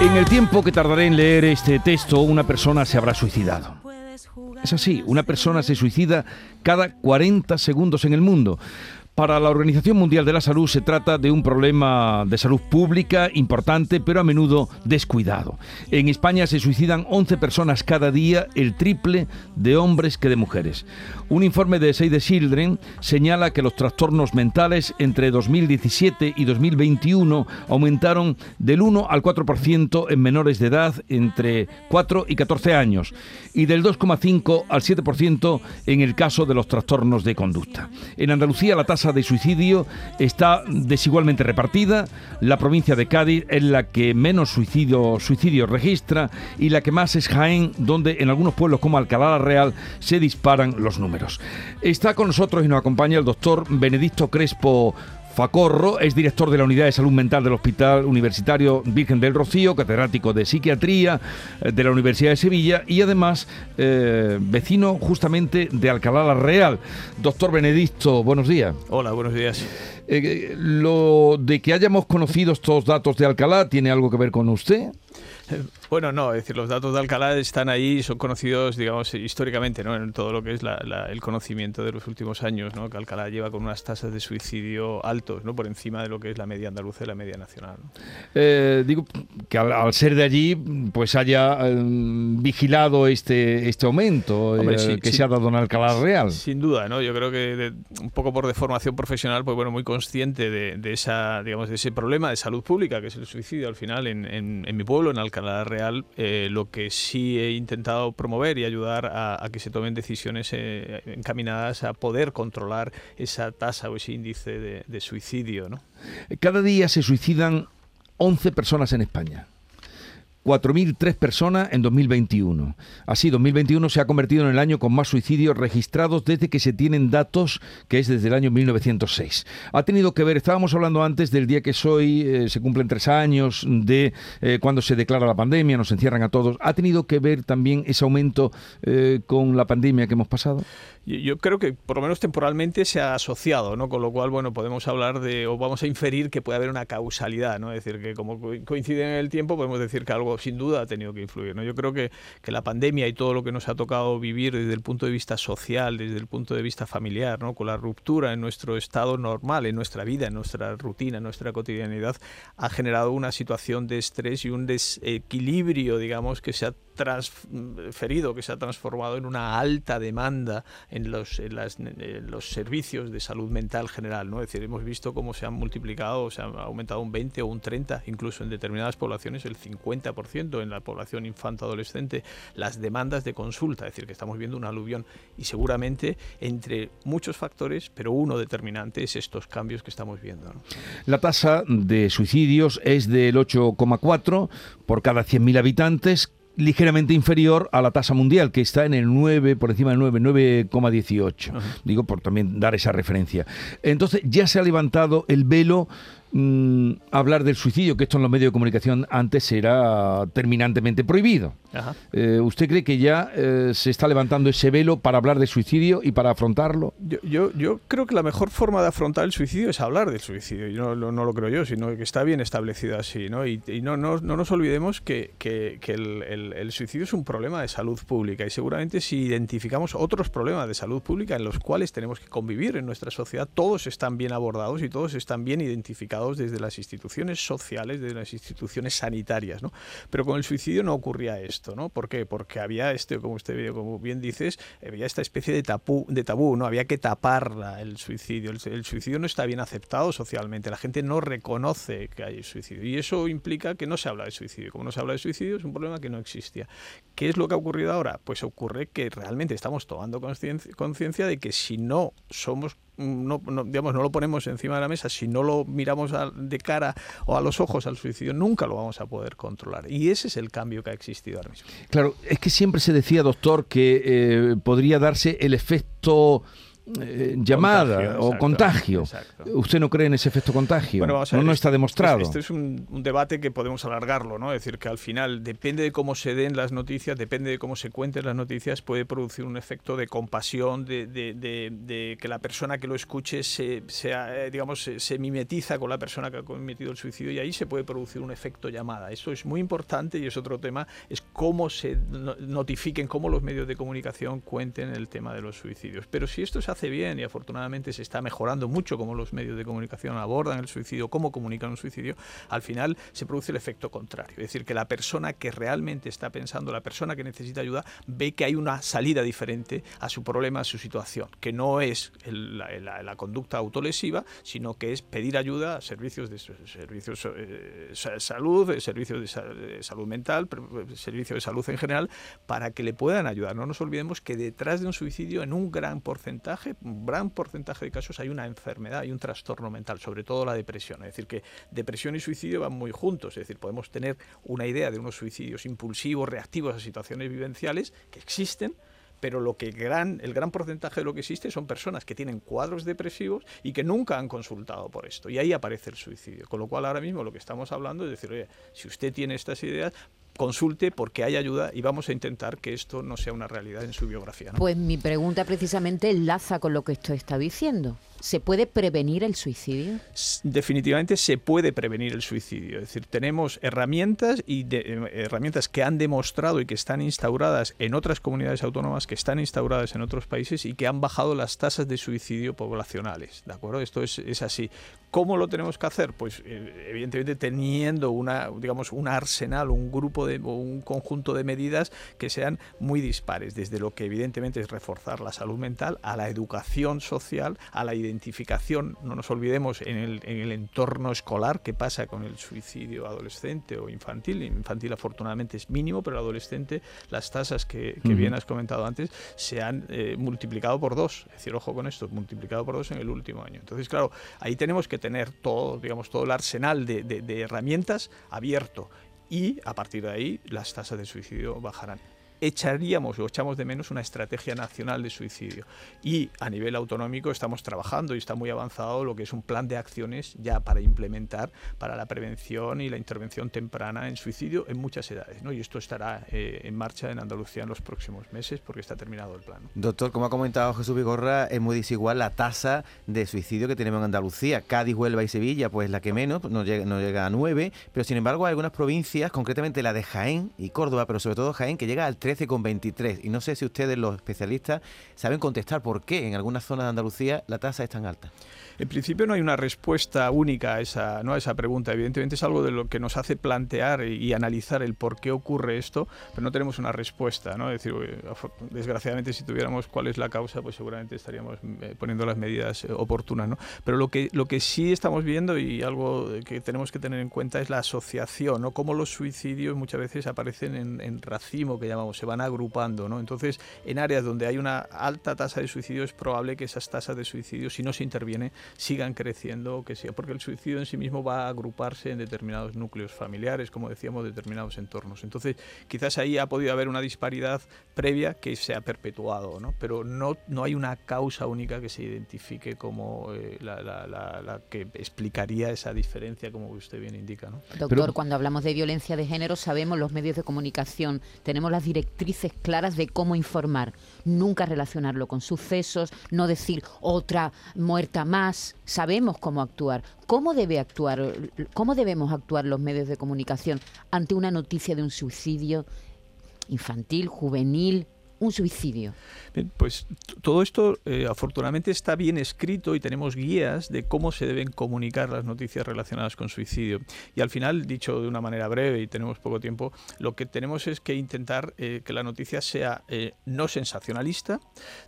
En el tiempo que tardaré en leer este texto, una persona se habrá suicidado. Es así, una persona se suicida cada 40 segundos en el mundo. Para la Organización Mundial de la Salud se trata de un problema de salud pública importante, pero a menudo descuidado. En España se suicidan 11 personas cada día, el triple de hombres que de mujeres. Un informe de Save the Children señala que los trastornos mentales entre 2017 y 2021 aumentaron del 1 al 4% en menores de edad entre 4 y 14 años y del 2,5 al 7% en el caso de los trastornos de conducta. En Andalucía la tasa de suicidio está desigualmente repartida. La provincia de Cádiz es la que menos suicidio, suicidios registra y la que más es Jaén, donde en algunos pueblos como Alcalá la Real se disparan los números. Está con nosotros y nos acompaña el doctor Benedicto Crespo Facorro es director de la Unidad de Salud Mental del Hospital Universitario Virgen del Rocío, catedrático de Psiquiatría eh, de la Universidad de Sevilla y además eh, vecino justamente de Alcalá la Real. Doctor Benedicto, buenos días. Hola, buenos días. Eh, lo de que hayamos conocido estos datos de Alcalá, ¿tiene algo que ver con usted? Bueno, no, es decir, los datos de Alcalá están ahí, son conocidos, digamos, históricamente, ¿no? En todo lo que es la- la- el conocimiento de los últimos años, ¿no? Que Alcalá lleva con unas tasas de suicidio altos, ¿no? Por encima de lo que es la media andaluza y la media nacional. ¿no? Eh, digo que al, al ser de allí, pues haya eh, vigilado este, este aumento Hombre, eh, sí, que sí. se ha dado en Alcalá Real. Sin duda, ¿no? Yo creo que de- un poco por deformación profesional, pues bueno, muy consciente de, de esa, digamos, de ese problema de salud pública que es el suicidio al final en, mi pueblo, en Alcalá Real, eh, lo que sí he intentado promover y ayudar a, a que se tomen decisiones eh, encaminadas a poder controlar esa tasa o ese índice de, de suicidio, ¿no? Cada día se suicidan 11 personas en España. 4.003 personas en 2021. Así, 2021 se ha convertido en el año con más suicidios registrados desde que se tienen datos, que es desde el año 1906. Ha tenido que ver, estábamos hablando antes del día que es hoy, eh, se cumplen tres años de eh, cuando se declara la pandemia, nos encierran a todos. ¿Ha tenido que ver también ese aumento eh, con la pandemia que hemos pasado? Yo, creo que por lo menos temporalmente se ha asociado, ¿no? Con lo cual, bueno, podemos hablar de, o vamos a inferir que puede haber una causalidad, ¿no? Es decir, que como co- coincide en el tiempo, podemos decir que algo sin duda ha tenido que influir, ¿no? Yo creo que, que la pandemia y todo lo que nos ha tocado vivir desde el punto de vista social, desde el punto de vista familiar, ¿no? Con la ruptura en nuestro estado normal, en nuestra vida, en nuestra rutina, en nuestra cotidianidad, ha generado una situación de estrés y un desequilibrio, digamos, que se ha transferido, que se ha transformado en una alta demanda en los, en las- los servicios de salud mental general. ¿no? Es decir, hemos visto cómo se han multiplicado, se ha aumentado un 20 o un 30, incluso en determinadas poblaciones el 50% en la población infanto-adolescente, las demandas de consulta. Es decir, que estamos viendo un aluvión y seguramente entre muchos factores, pero uno determinante es estos cambios que estamos viendo. La tasa de suicidios es del 8,4 por cada 100.000 habitantes, ligeramente inferior a la tasa mundial, que está en el 9, por encima del 9, 9,18. Digo, por también dar esa referencia. Entonces, ya se ha levantado el velo mm, hablar del suicidio, que esto en los medios de comunicación antes era terminantemente prohibido. Ajá. Eh, ¿Usted cree que ya eh, se está levantando ese velo para hablar de suicidio y para afrontarlo? Yo, yo, yo creo que la mejor forma de afrontar el suicidio es hablar del suicidio. Y no, lo- no lo creo yo, sino que está bien establecido así. ¿no? Y, y no, no, no nos olvidemos que, que- que el, el- el suicidio es un problema de salud pública. Y seguramente si identificamos otros problemas de salud pública en los cuales tenemos que convivir en nuestra sociedad, todos están bien abordados y todos están bien identificados desde las instituciones sociales, desde las instituciones sanitarias. ¿no? Pero con el suicidio no ocurría esto. ¿no? ¿Por qué? Porque había este, como usted bien dices, había esta especie de tabú, de tabú ¿no? Había que taparla el suicidio. El, el suicidio no está bien aceptado socialmente. La gente no reconoce que hay suicidio. Y eso implica que no se habla de suicidio. Como no se habla de suicidio, es un problema que no existía. ¿Qué es lo que ha ocurrido ahora? Pues ocurre que realmente estamos tomando conciencia de que si no somos no, digamos, no lo ponemos encima de la mesa, si no lo miramos de cara o a los ojos al suicidio, nunca lo vamos a poder controlar. Y ese es el cambio que ha existido ahora mismo. Claro, es que siempre se decía, doctor, que eh, podría darse el efecto eh, llamada o contagio. ¿Usted no cree en ese efecto contagio? no, está demostrado. Este es un, debate que podemos alargarlo, ¿no? Es decir, que al final depende de cómo se den las noticias, depende de cómo se cuenten las noticias, puede producir un efecto de compasión, de, que la persona que lo escuche se, eh, digamos, se, mimetiza con la persona que ha cometido el suicidio y ahí se puede producir un efecto llamada. Eso es muy importante y es otro tema, es cómo se notifiquen, cómo los medios de comunicación cuenten el tema de los suicidios. Pero si esto se hace hace bien y afortunadamente se está mejorando mucho cómo los medios de comunicación abordan el suicidio, cómo comunican un suicidio, al final se produce el efecto contrario. Es decir, que la persona que realmente está pensando, la persona que necesita ayuda, ve que hay una salida diferente a su problema, a su situación, que no es la, conducta autolesiva, sino que es pedir ayuda a servicios de servicios eh, salud, servicios de, salud mental, servicios de salud en general, para que le puedan ayudar. No nos olvidemos que detrás de un suicidio, en un gran porcentaje, un gran porcentaje de casos hay una enfermedad, hay un trastorno mental, sobre todo la depresión. Es decir, que depresión y suicidio van muy juntos. Es decir, podemos tener una idea de unos suicidios impulsivos, reactivos a situaciones vivenciales que existen, pero lo que gran, el gran porcentaje de lo que existe son personas que tienen cuadros depresivos y que nunca han consultado por esto. Y ahí aparece el suicidio. Con lo cual ahora mismo lo que estamos hablando es decir, oye, si usted tiene estas ideas, consulte porque hay ayuda y vamos a intentar que esto no sea una realidad en su biografía. Pues mi pregunta precisamente enlaza con lo que esto está diciendo. ¿Se puede prevenir el suicidio? Definitivamente se puede prevenir el suicidio. Es decir, tenemos herramientas y eh, herramientas que han demostrado y que están instauradas en otras comunidades autónomas, que están instauradas en otros países y que han bajado las tasas de suicidio poblacionales. ¿De acuerdo? Esto es, es así. ¿Cómo lo tenemos que hacer? Pues eh, evidentemente teniendo una, digamos, un arsenal, un grupo de, un conjunto de medidas que sean muy dispares, desde lo que evidentemente es reforzar la salud mental, a la educación social, a la identificación, no nos olvidemos, en el, en el entorno escolar, qué pasa con el suicidio adolescente o infantil. Infantil afortunadamente es mínimo, pero el adolescente, las tasas que, bien has comentado antes, se han eh, multiplicado por dos. Es decir, ojo con esto, multiplicado por dos en el último año. Entonces, claro, ahí tenemos que tener todo, digamos, todo el arsenal de, herramientas abierto y a partir de ahí las tasas de suicidio bajarán echaríamos o echamos de menos una estrategia nacional de suicidio. Y a nivel autonómico estamos trabajando y está muy avanzado lo que es un plan de acciones ya para implementar para la prevención y la intervención temprana en suicidio en muchas edades. ¿no? Y esto estará eh, en marcha en Andalucía en los próximos meses porque está terminado el plan. Doctor, como ha comentado Jesús Vigorra, es muy desigual la tasa de suicidio que tenemos en Andalucía. Cádiz, Huelva y Sevilla, pues la que menos, no llega, no llega a 9, pero sin embargo hay algunas provincias, concretamente la de Jaén y Córdoba, pero sobre todo Jaén, que llega al 13,23. Y no sé si ustedes, los especialistas, saben contestar por qué en algunas zonas de Andalucía la tasa es tan alta. En principio no hay una respuesta única a esa, ¿no? a esa pregunta. Evidentemente es algo de lo que nos hace plantear y, analizar el por qué ocurre esto, pero no tenemos una respuesta. ¿no? Es decir, desgraciadamente si tuviéramos cuál es la causa, pues seguramente estaríamos eh, poniendo las medidas eh, oportunas. ¿no? Pero lo que, lo que sí estamos viendo y algo que tenemos que tener en cuenta es la asociación, ¿no? cómo los suicidios muchas veces aparecen en, en racimo, que llamamos, se van agrupando. ¿no? Entonces, en áreas donde hay una alta tasa de suicidio es probable que esas tasas de suicidio, si no se interviene, sigan creciendo, que sea, porque el suicidio en sí mismo va a agruparse en determinados núcleos familiares, como decíamos, determinados entornos. Entonces, quizás ahí ha podido haber una disparidad previa que se ha perpetuado, ¿no? pero no, no hay una causa única que se identifique como eh, la, la, que explicaría esa diferencia, como usted bien indica. ¿no? Doctor, cuando hablamos de violencia de género, sabemos los medios de comunicación, tenemos las claras de cómo informar, nunca relacionarlo con sucesos, no decir otra muerta más, sabemos cómo actuar. ¿Cómo debe actuar, cómo debemos actuar los medios de comunicación ante una noticia de un suicidio infantil, juvenil, un suicidio? pues todo esto eh, afortunadamente está bien escrito y tenemos guías de cómo se deben comunicar las noticias relacionadas con suicidio. Y al final, dicho de una manera breve y tenemos poco tiempo, lo que tenemos es que intentar eh, que la noticia sea eh, no sensacionalista,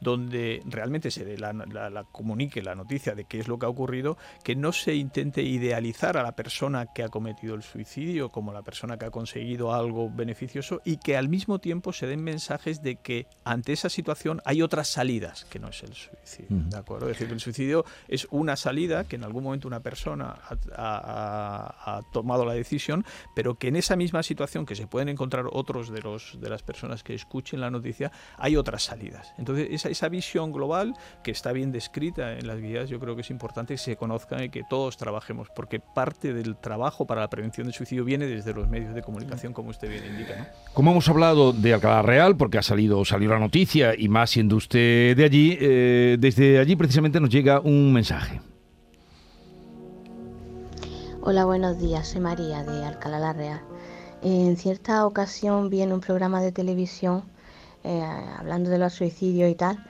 donde realmente se la, la, comunique la noticia de qué es lo que ha ocurrido, que no se intente idealizar a la persona que ha cometido el suicidio como la persona que ha conseguido algo beneficioso y que al mismo tiempo se den mensajes de que que ante esa situación hay otras salidas que no es el suicidio. ¿De acuerdo? Es decir, el suicidio es una salida que en algún momento una persona ha, tomado la decisión, pero que en esa misma situación que se pueden encontrar otros de, los, de las personas que escuchen la noticia, hay otras salidas. Entonces, esa, esa visión global que está bien descrita en las guías, yo creo que es importante que se conozca y que todos trabajemos, porque parte del trabajo para la prevención del suicidio viene desde los medios de comunicación, como usted bien indica. Como hemos hablado de Alcalá Real, porque ha salido, salió la noticia, y más siendo usted de allí, eh, desde allí precisamente nos llega un mensaje. Hola, buenos días. Soy María de Alcalá la Real. En cierta ocasión vi en un programa de televisión eh, hablando de los suicidios y tal,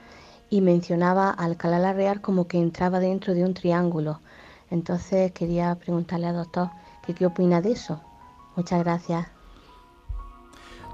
y mencionaba Alcalá la Real como que entraba dentro de un triángulo. Entonces quería preguntarle al doctor que qué opina de eso. Muchas gracias.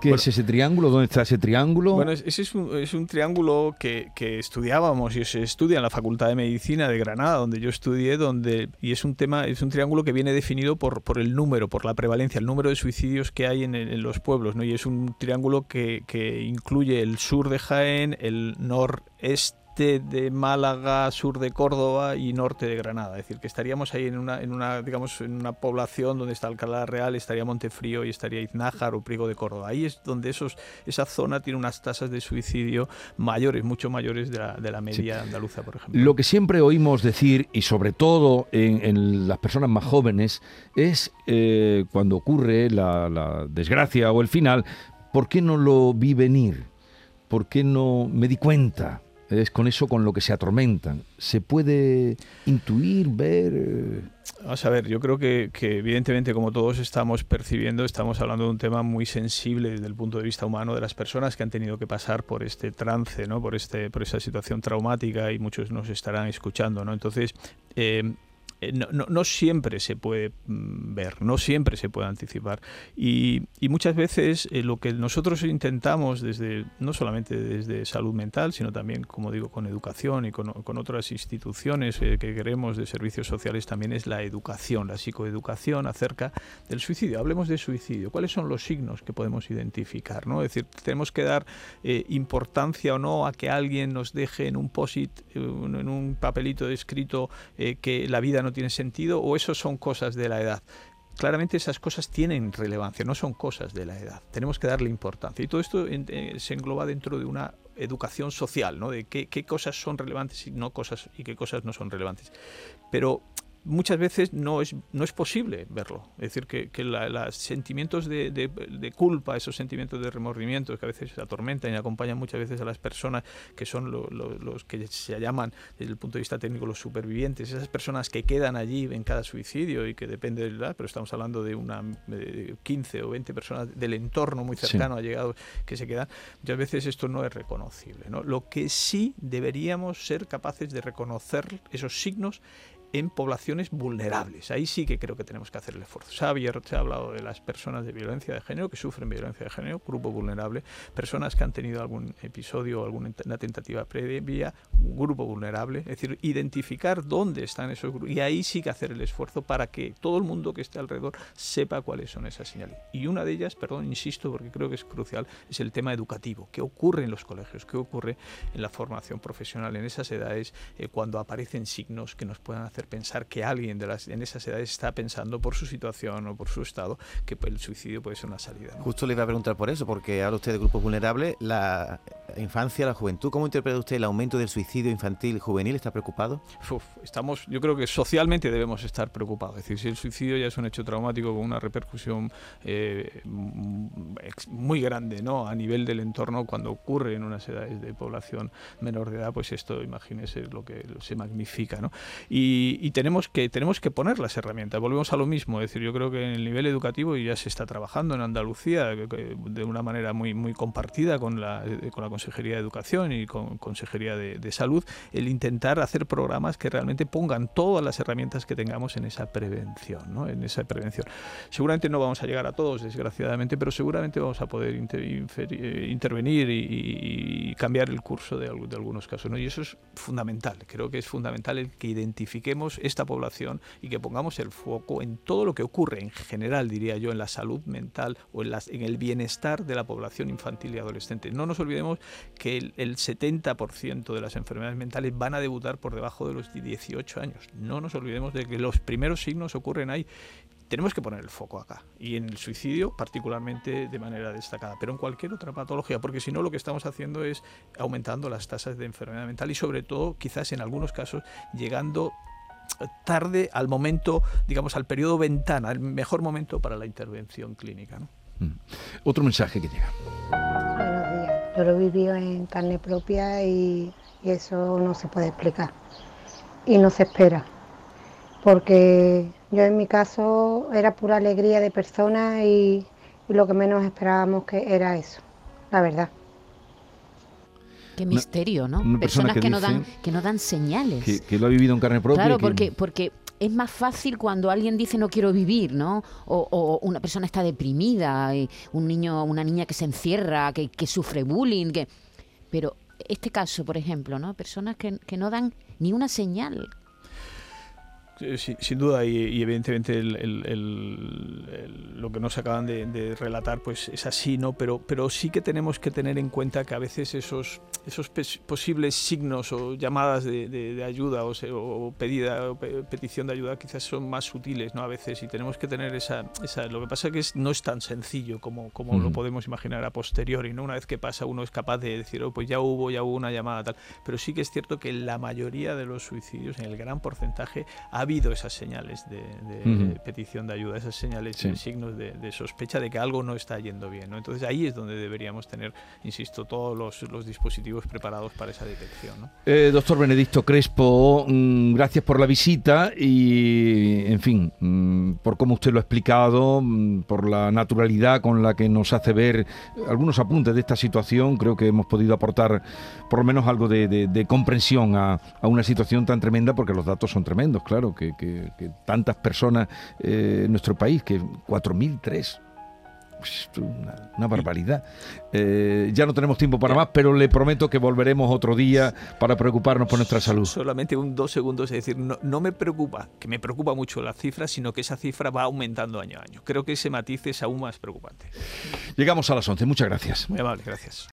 ¿Qué es ese triángulo? ¿Dónde está ese triángulo? Bueno, ese es un, es un triángulo que, que, estudiábamos y se estudia en la Facultad de Medicina de Granada, donde yo estudié, donde y es un tema, es un triángulo que viene definido por, por el número, por la prevalencia, el número de suicidios que hay en, en los pueblos, ¿no? Y es un triángulo que, que incluye el sur de Jaén, el noreste de Málaga, sur de Córdoba y norte de Granada. Es decir, que estaríamos ahí en una, en una, digamos, en una población donde está Alcalá Real, estaría Montefrío y estaría Iznájar o Priego de Córdoba. Ahí es donde esos, esa zona tiene unas tasas de suicidio mayores, mucho mayores de la, de la media andaluza, por ejemplo. Lo que siempre oímos decir, y sobre todo en, las personas más jóvenes, es eh, cuando ocurre la, la desgracia o el final, ¿por qué no lo vi venir? ¿Por qué no me di cuenta? Es con eso con lo que se atormentan. ¿Se puede intuir, ver? Vamos a ver, yo creo que, evidentemente como todos estamos percibiendo, estamos hablando de un tema muy sensible desde el punto de vista humano de las personas que han tenido que pasar por este trance, ¿no? por, este, por esa situación traumática y muchos nos estarán escuchando. ¿no? Entonces, eh, eh, no, siempre se puede mm, ver, no siempre se puede anticipar. Y, muchas veces eh, lo que nosotros intentamos desde, no solamente desde salud mental, sino también, como digo, con educación y con, otras instituciones eh, que queremos de servicios sociales, también es la educación, la psicoeducación acerca del suicidio. Hablemos de suicidio. ¿Cuáles son los signos que podemos identificar? ¿no? Es decir, tenemos que dar importancia o no a que alguien nos deje en un posit, en un papelito escrito que la vida no tiene sentido o eso son cosas de la edad. Claramente esas cosas tienen relevancia, no son cosas de la edad. Tenemos que darle importancia. Y todo esto eh, se engloba dentro de una educación social, ¿no? de qué, qué, cosas son relevantes y, no cosas, y qué cosas no son relevantes. Pero muchas veces no es, no es posible verlo. Es decir, que, que los sentimientos de, de, culpa, esos sentimientos de remordimiento que a veces atormentan y acompañan muchas veces a las personas que son los que se llaman desde el punto de vista técnico los supervivientes, esas personas que quedan allí en cada suicidio y que depende de la edad, pero estamos hablando de una 15 o 20 personas del entorno muy cercano ha llegado que se quedan, muchas veces esto no es reconocible. ¿no? Lo que sí deberíamos ser capaces de reconocer esos signos en poblaciones vulnerables. Ahí sí que creo que tenemos que hacer el esfuerzo. Se ha, ha hablado de las personas de violencia de género que sufren violencia de género, grupo vulnerable, personas que han tenido algún episodio o alguna tentativa previa, grupo vulnerable, es decir, identificar dónde están esos grupos y ahí sí que hacer el esfuerzo para que todo el mundo que esté alrededor sepa cuáles son esas señales. Y una de ellas, perdón, insisto porque creo que es crucial, es el tema educativo. ¿Qué ocurre en los colegios? ¿Qué ocurre en la formación profesional en esas edades eh, cuando aparecen signos que nos puedan hacer pensar que alguien de las, en esas edades está pensando por su situación o por su estado que el suicidio puede ser una salida. Justo le iba a preguntar por eso, porque habla usted de grupos vulnerables, la infancia, la juventud. ¿Cómo interpreta usted el aumento del suicidio infantil juvenil? ¿Está preocupado? estamos, yo creo que socialmente debemos estar preocupados. Es decir, si el suicidio ya es un hecho traumático con una repercusión eh, muy grande ¿no? a nivel del entorno, cuando ocurre en unas edades de población menor de edad, pues esto, imagínese lo que se magnifica. ¿no? Y, y, tenemos, que, tenemos que poner las herramientas. Volvemos a lo mismo, es decir, yo creo que en el nivel educativo ya se está trabajando en Andalucía de una manera muy, muy compartida con la, eh, con la Consejería de Educación y con Consejería de, de Salud, el intentar hacer programas que realmente pongan todas las herramientas que tengamos en esa prevención, ¿no? en esa prevención. Seguramente no vamos a llegar a todos, desgraciadamente, pero seguramente vamos a poder eh, intervenir y, cambiar el curso de, de algunos casos. ¿no? Y eso es fundamental, creo que es fundamental el que identifiquemos esta población y que pongamos el foco en todo lo que ocurre en general, diría yo, en la salud mental o en el bienestar de la población infantil y adolescente. No nos olvidemos que el, el 70% de las enfermedades mentales van a debutar por debajo de los 18 años. No nos olvidemos de que los primeros signos ocurren ahí tenemos que poner el foco acá y en el suicidio particularmente de manera destacada, pero en cualquier otra patología, porque si no lo que estamos haciendo es aumentando las tasas de enfermedad mental y sobre todo quizás en algunos casos llegando tarde al momento, digamos, al periodo ventana, el mejor momento para la intervención clínica. ¿no? Mm. Otro mensaje que llega. Buenos días. Yo lo he vivido en carne propia y, y eso no se puede explicar. Y no se espera. Porque yo en mi caso era pura alegría de personas y, y lo que menos esperábamos que era eso, la verdad. Qué misterio, ¿no? una persona Personas que que, no dan, que no dan señales. Que, que lo ha vivido en carne propia. Claro, porque, porque es más fácil cuando alguien dice no quiero vivir, ¿no? O, o una persona está deprimida, y un niño, una niña que se encierra, que, que sufre bullying, que... pero este caso, por ejemplo, ¿no? Personas que, que no dan ni una señal. Eh, sí, sin duda, y, y evidentemente el- el- el- el- lo que nos acaban de, de relatar pues es así, ¿no? Pero, pero sí que tenemos que tener en cuenta que a veces esos, esos posibles signos o llamadas de, de- de ayuda o, se- o pedida o pe- petición de ayuda quizás son más sutiles, ¿no? A veces y tenemos que tener esa... esa lo que pasa que es, no es tan sencillo como, como lo podemos imaginar a posteriori, ¿no? Una vez que pasa uno es capaz de decir, oh, pues ya hubo, ya hubo una llamada tal. Pero sí que es cierto que la mayoría de los suicidios, en el gran porcentaje, ha habido esas señales de, petición de ayuda, esas señales, Sí. signos de, de sospecha de que algo no está yendo bien. ¿no? Entonces ahí es donde deberíamos tener, insisto, todos los, los dispositivos preparados para esa detección. ¿no? Eh, doctor Benedicto Crespo, mm, gracias por la visita y, en fin, mm, por cómo usted lo ha explicado, mm, por la naturalidad con la que nos hace ver algunos apuntes de esta situación. Creo que hemos podido aportar por lo menos algo de, comprensión a, a una situación tan tremenda, porque los datos son tremendos, claro, que, que- que tantas personas eh, en nuestro país, que 4.003 pues, una, una barbaridad. Eh, ya no tenemos tiempo para más, pero le prometo que volveremos otro día para preocuparnos por nuestra salud. Solamente un dos segundos, es decir, no, no me preocupa, que me preocupa mucho la cifra, sino que esa cifra va aumentando año a año. Creo que ese matiz es aún más preocupante. Llegamos a las 11. Muchas gracias. Muy amable, gracias.